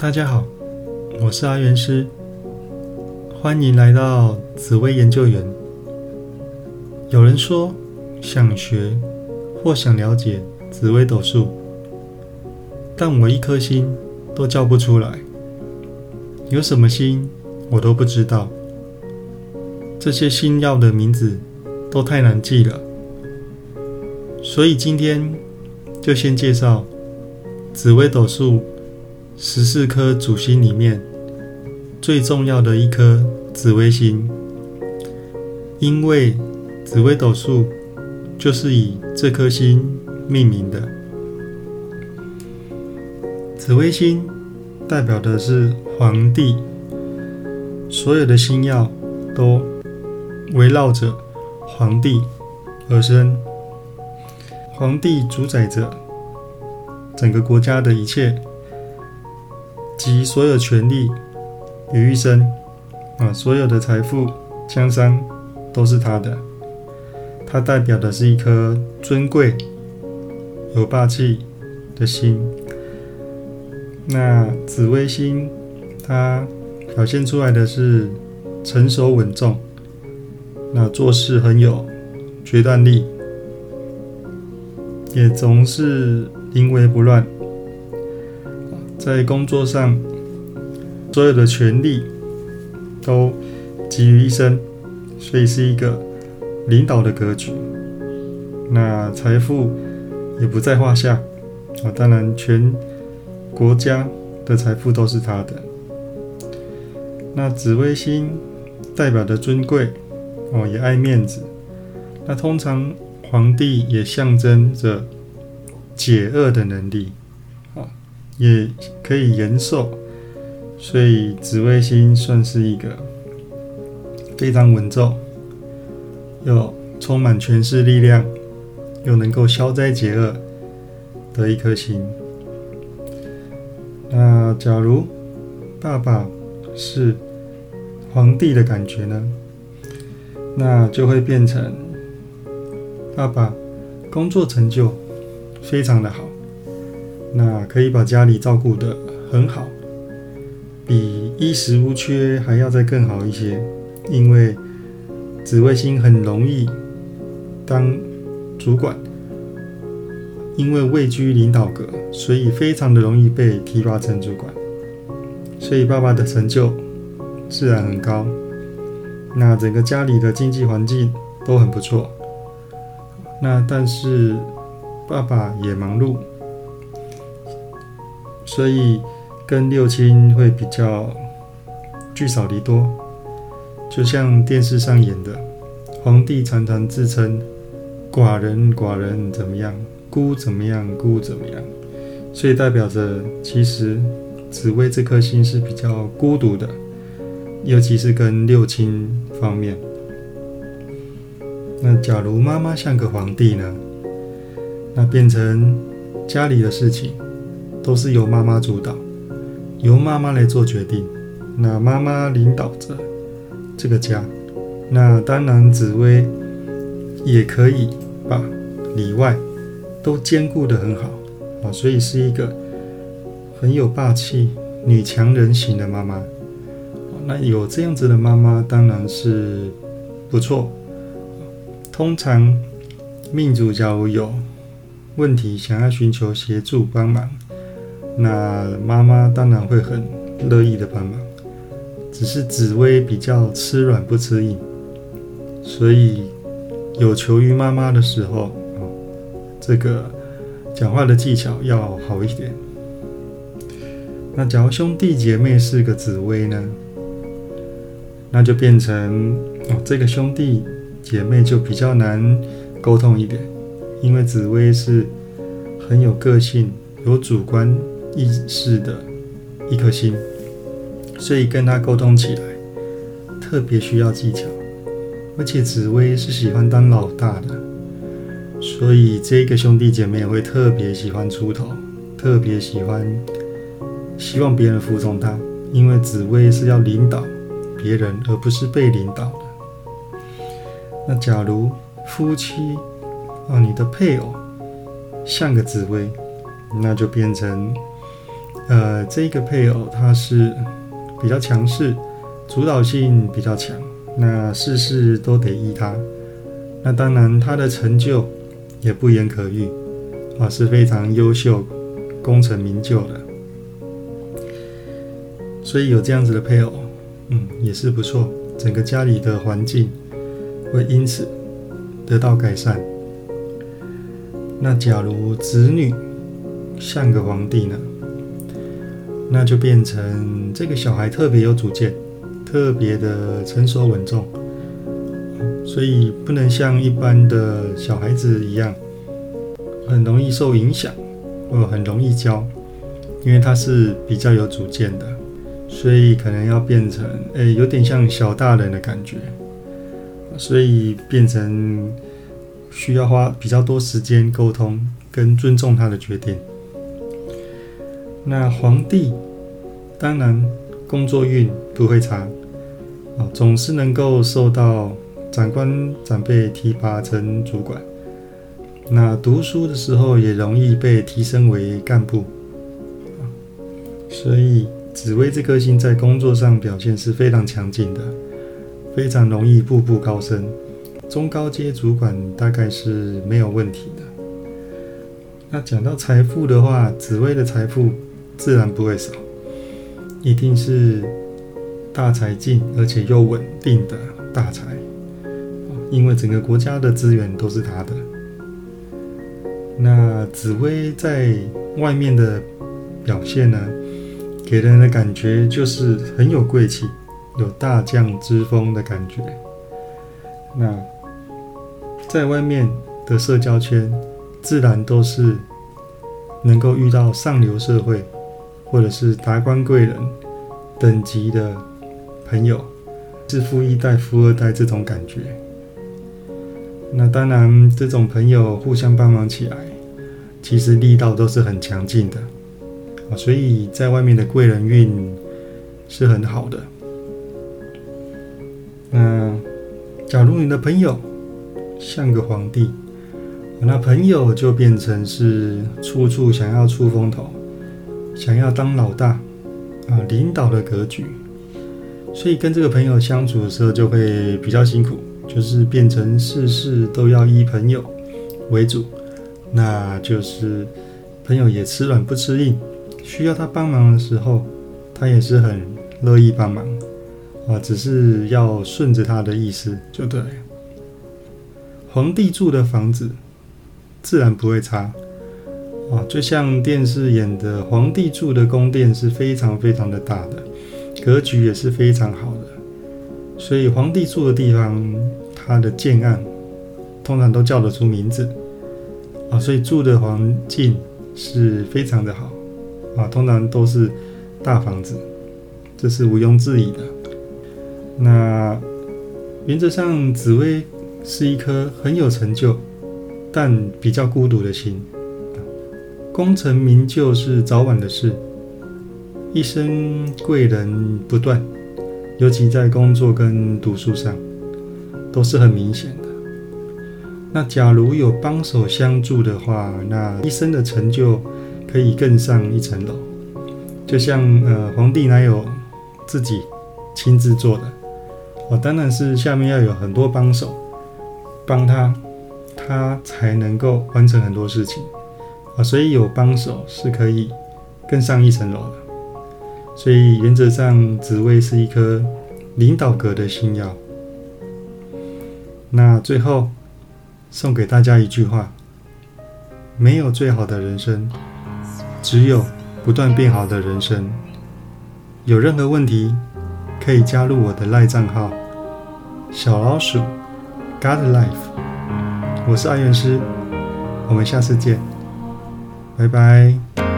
大家好，我是阿元师，欢迎来到紫薇研究员。有人说想学或想了解紫微斗数，但我一颗心都叫不出来，有什么心我都不知道。这些星耀的名字都太难记了，所以今天就先介绍紫微斗数十四颗主星里面最重要的一颗紫微星，因为紫微斗数就是以这颗星命名的。紫微星代表的是皇帝，所有的星耀都围绕着皇帝而生。皇帝主宰着整个国家的一切及所有权利于一身啊，所有的财富、江山都是他的。它代表的是一颗尊贵、有霸气的心。那紫微星，它表现出来的是成熟稳重。那做事很有决断力，也总是临危不乱。在工作上，所有的权力都集于一身，所以是一个领导的格局。那财富也不在话下啊，当然全国家的财富都是他的。那紫微星代表的尊贵。哦，也爱面子。那通常皇帝也象征着解厄的能力，也可以延寿。所以紫微星算是一个非常稳重，又充满权势力量，又能够消灾解厄的一颗星。那假如爸爸是皇帝的感觉呢？那就会变成爸爸工作成就非常的好，那可以把家里照顾的很好，比衣食无缺还要再更好一些。因为紫微星很容易当主管，因为位居领导格，所以非常的容易被提拔成主管，所以爸爸的成就自然很高。那整个家里的经济环境都很不错，那但是爸爸也忙碌，所以跟六亲会比较聚少离多，就像电视上演的，皇帝常常自称寡人寡人怎么样，孤怎么样孤怎么样，所以代表着其实紫薇这颗星是比较孤独的。尤其是跟六亲方面，那假如妈妈像个皇帝呢？那变成家里的事情都是由妈妈主导，由妈妈来做决定。那妈妈领导着这个家，那当然紫薇也可以把里外都兼顾得很好啊，所以是一个很有霸气、女强人型的妈妈。那有这样子的妈妈当然是不错。通常命主假如有问题想要寻求协助帮忙，那妈妈当然会很乐意的帮忙。只是紫薇比较吃软不吃硬，所以有求于妈妈的时候，这个讲话的技巧要好一点。那假如兄弟姐妹是个紫薇呢？那就变成哦，这个兄弟姐妹就比较难沟通一点，因为紫薇是很有个性、有主观意识的一颗心，所以跟他沟通起来特别需要技巧。而且紫薇是喜欢当老大的，所以这个兄弟姐妹会特别喜欢出头，特别喜欢希望别人服从他，因为紫薇是要领导。别人而不是被领导的。那假如夫妻啊，你的配偶像个紫薇，那就变成呃，这个配偶他是比较强势，主导性比较强，那事事都得依他。那当然，他的成就也不言可喻啊，是非常优秀、功成名就的。所以有这样子的配偶，嗯，也是不错。整个家里的环境会因此得到改善。那假如子女像个皇帝呢？那就变成这个小孩特别有主见，特别的成熟稳重，所以不能像一般的小孩子一样，很容易受影响，或很容易教，因为他是比较有主见的，所以可能要变成，诶，有点像小大人的感觉，所以变成需要花比较多时间沟通跟尊重他的决定。那皇帝当然工作运不会差啊，总是能够受到长官长辈提拔成主管。那读书的时候也容易被提升为干部啊，所以紫薇这颗星在工作上表现是非常强劲的，非常容易步步高升。中高阶主管大概是没有问题的。那讲到财富的话，紫薇的财富。自然不会少，一定是大财进，而且又稳定的大财，因为整个国家的资源都是他的。那紫薇在外面的表现呢，给人的感觉就是很有贵气，有大将之风的感觉。那在外面的社交圈，自然都是能够遇到上流社会。或者是达官贵人等级的朋友，是富一代、富二代这种感觉。那当然，这种朋友互相帮忙起来，其实力道都是很强劲的啊。所以在外面的贵人运是很好的。那假如你的朋友像个皇帝，那朋友就变成是处处想要出风头。想要当老大啊，领导的格局，所以跟这个朋友相处的时候就会比较辛苦，就是变成事事都要依朋友为主，那就是朋友也吃软不吃硬，需要他帮忙的时候，他也是很乐意帮忙啊，只是要顺着他的意思就对了。皇帝住的房子自然不会差。啊，就像电视演的，皇帝住的宫殿是非常非常的大的，格局也是非常好的，所以皇帝住的地方，他的建案通常都叫得出名字啊，所以住的环境是非常的好啊，通常都是大房子，这是毋庸置疑的。那原则上，紫薇是一颗很有成就，但比较孤独的心。功成名就是早晚的事，一生贵人不断，尤其在工作跟读书上，都是很明显的。那假如有帮手相助的话，那一生的成就可以更上一层楼。就像呃，皇帝哪有自己亲自做的？哦，当然是下面要有很多帮手帮他，他才能够完成很多事情。啊，所以有帮手是可以更上一层楼的。所以原则上，紫薇是一颗领导格的星耀。那最后送给大家一句话：没有最好的人生，只有不断变好的人生。有任何问题，可以加入我的赖账号小老鼠 God Life。我是爱元师，我们下次见。拜拜。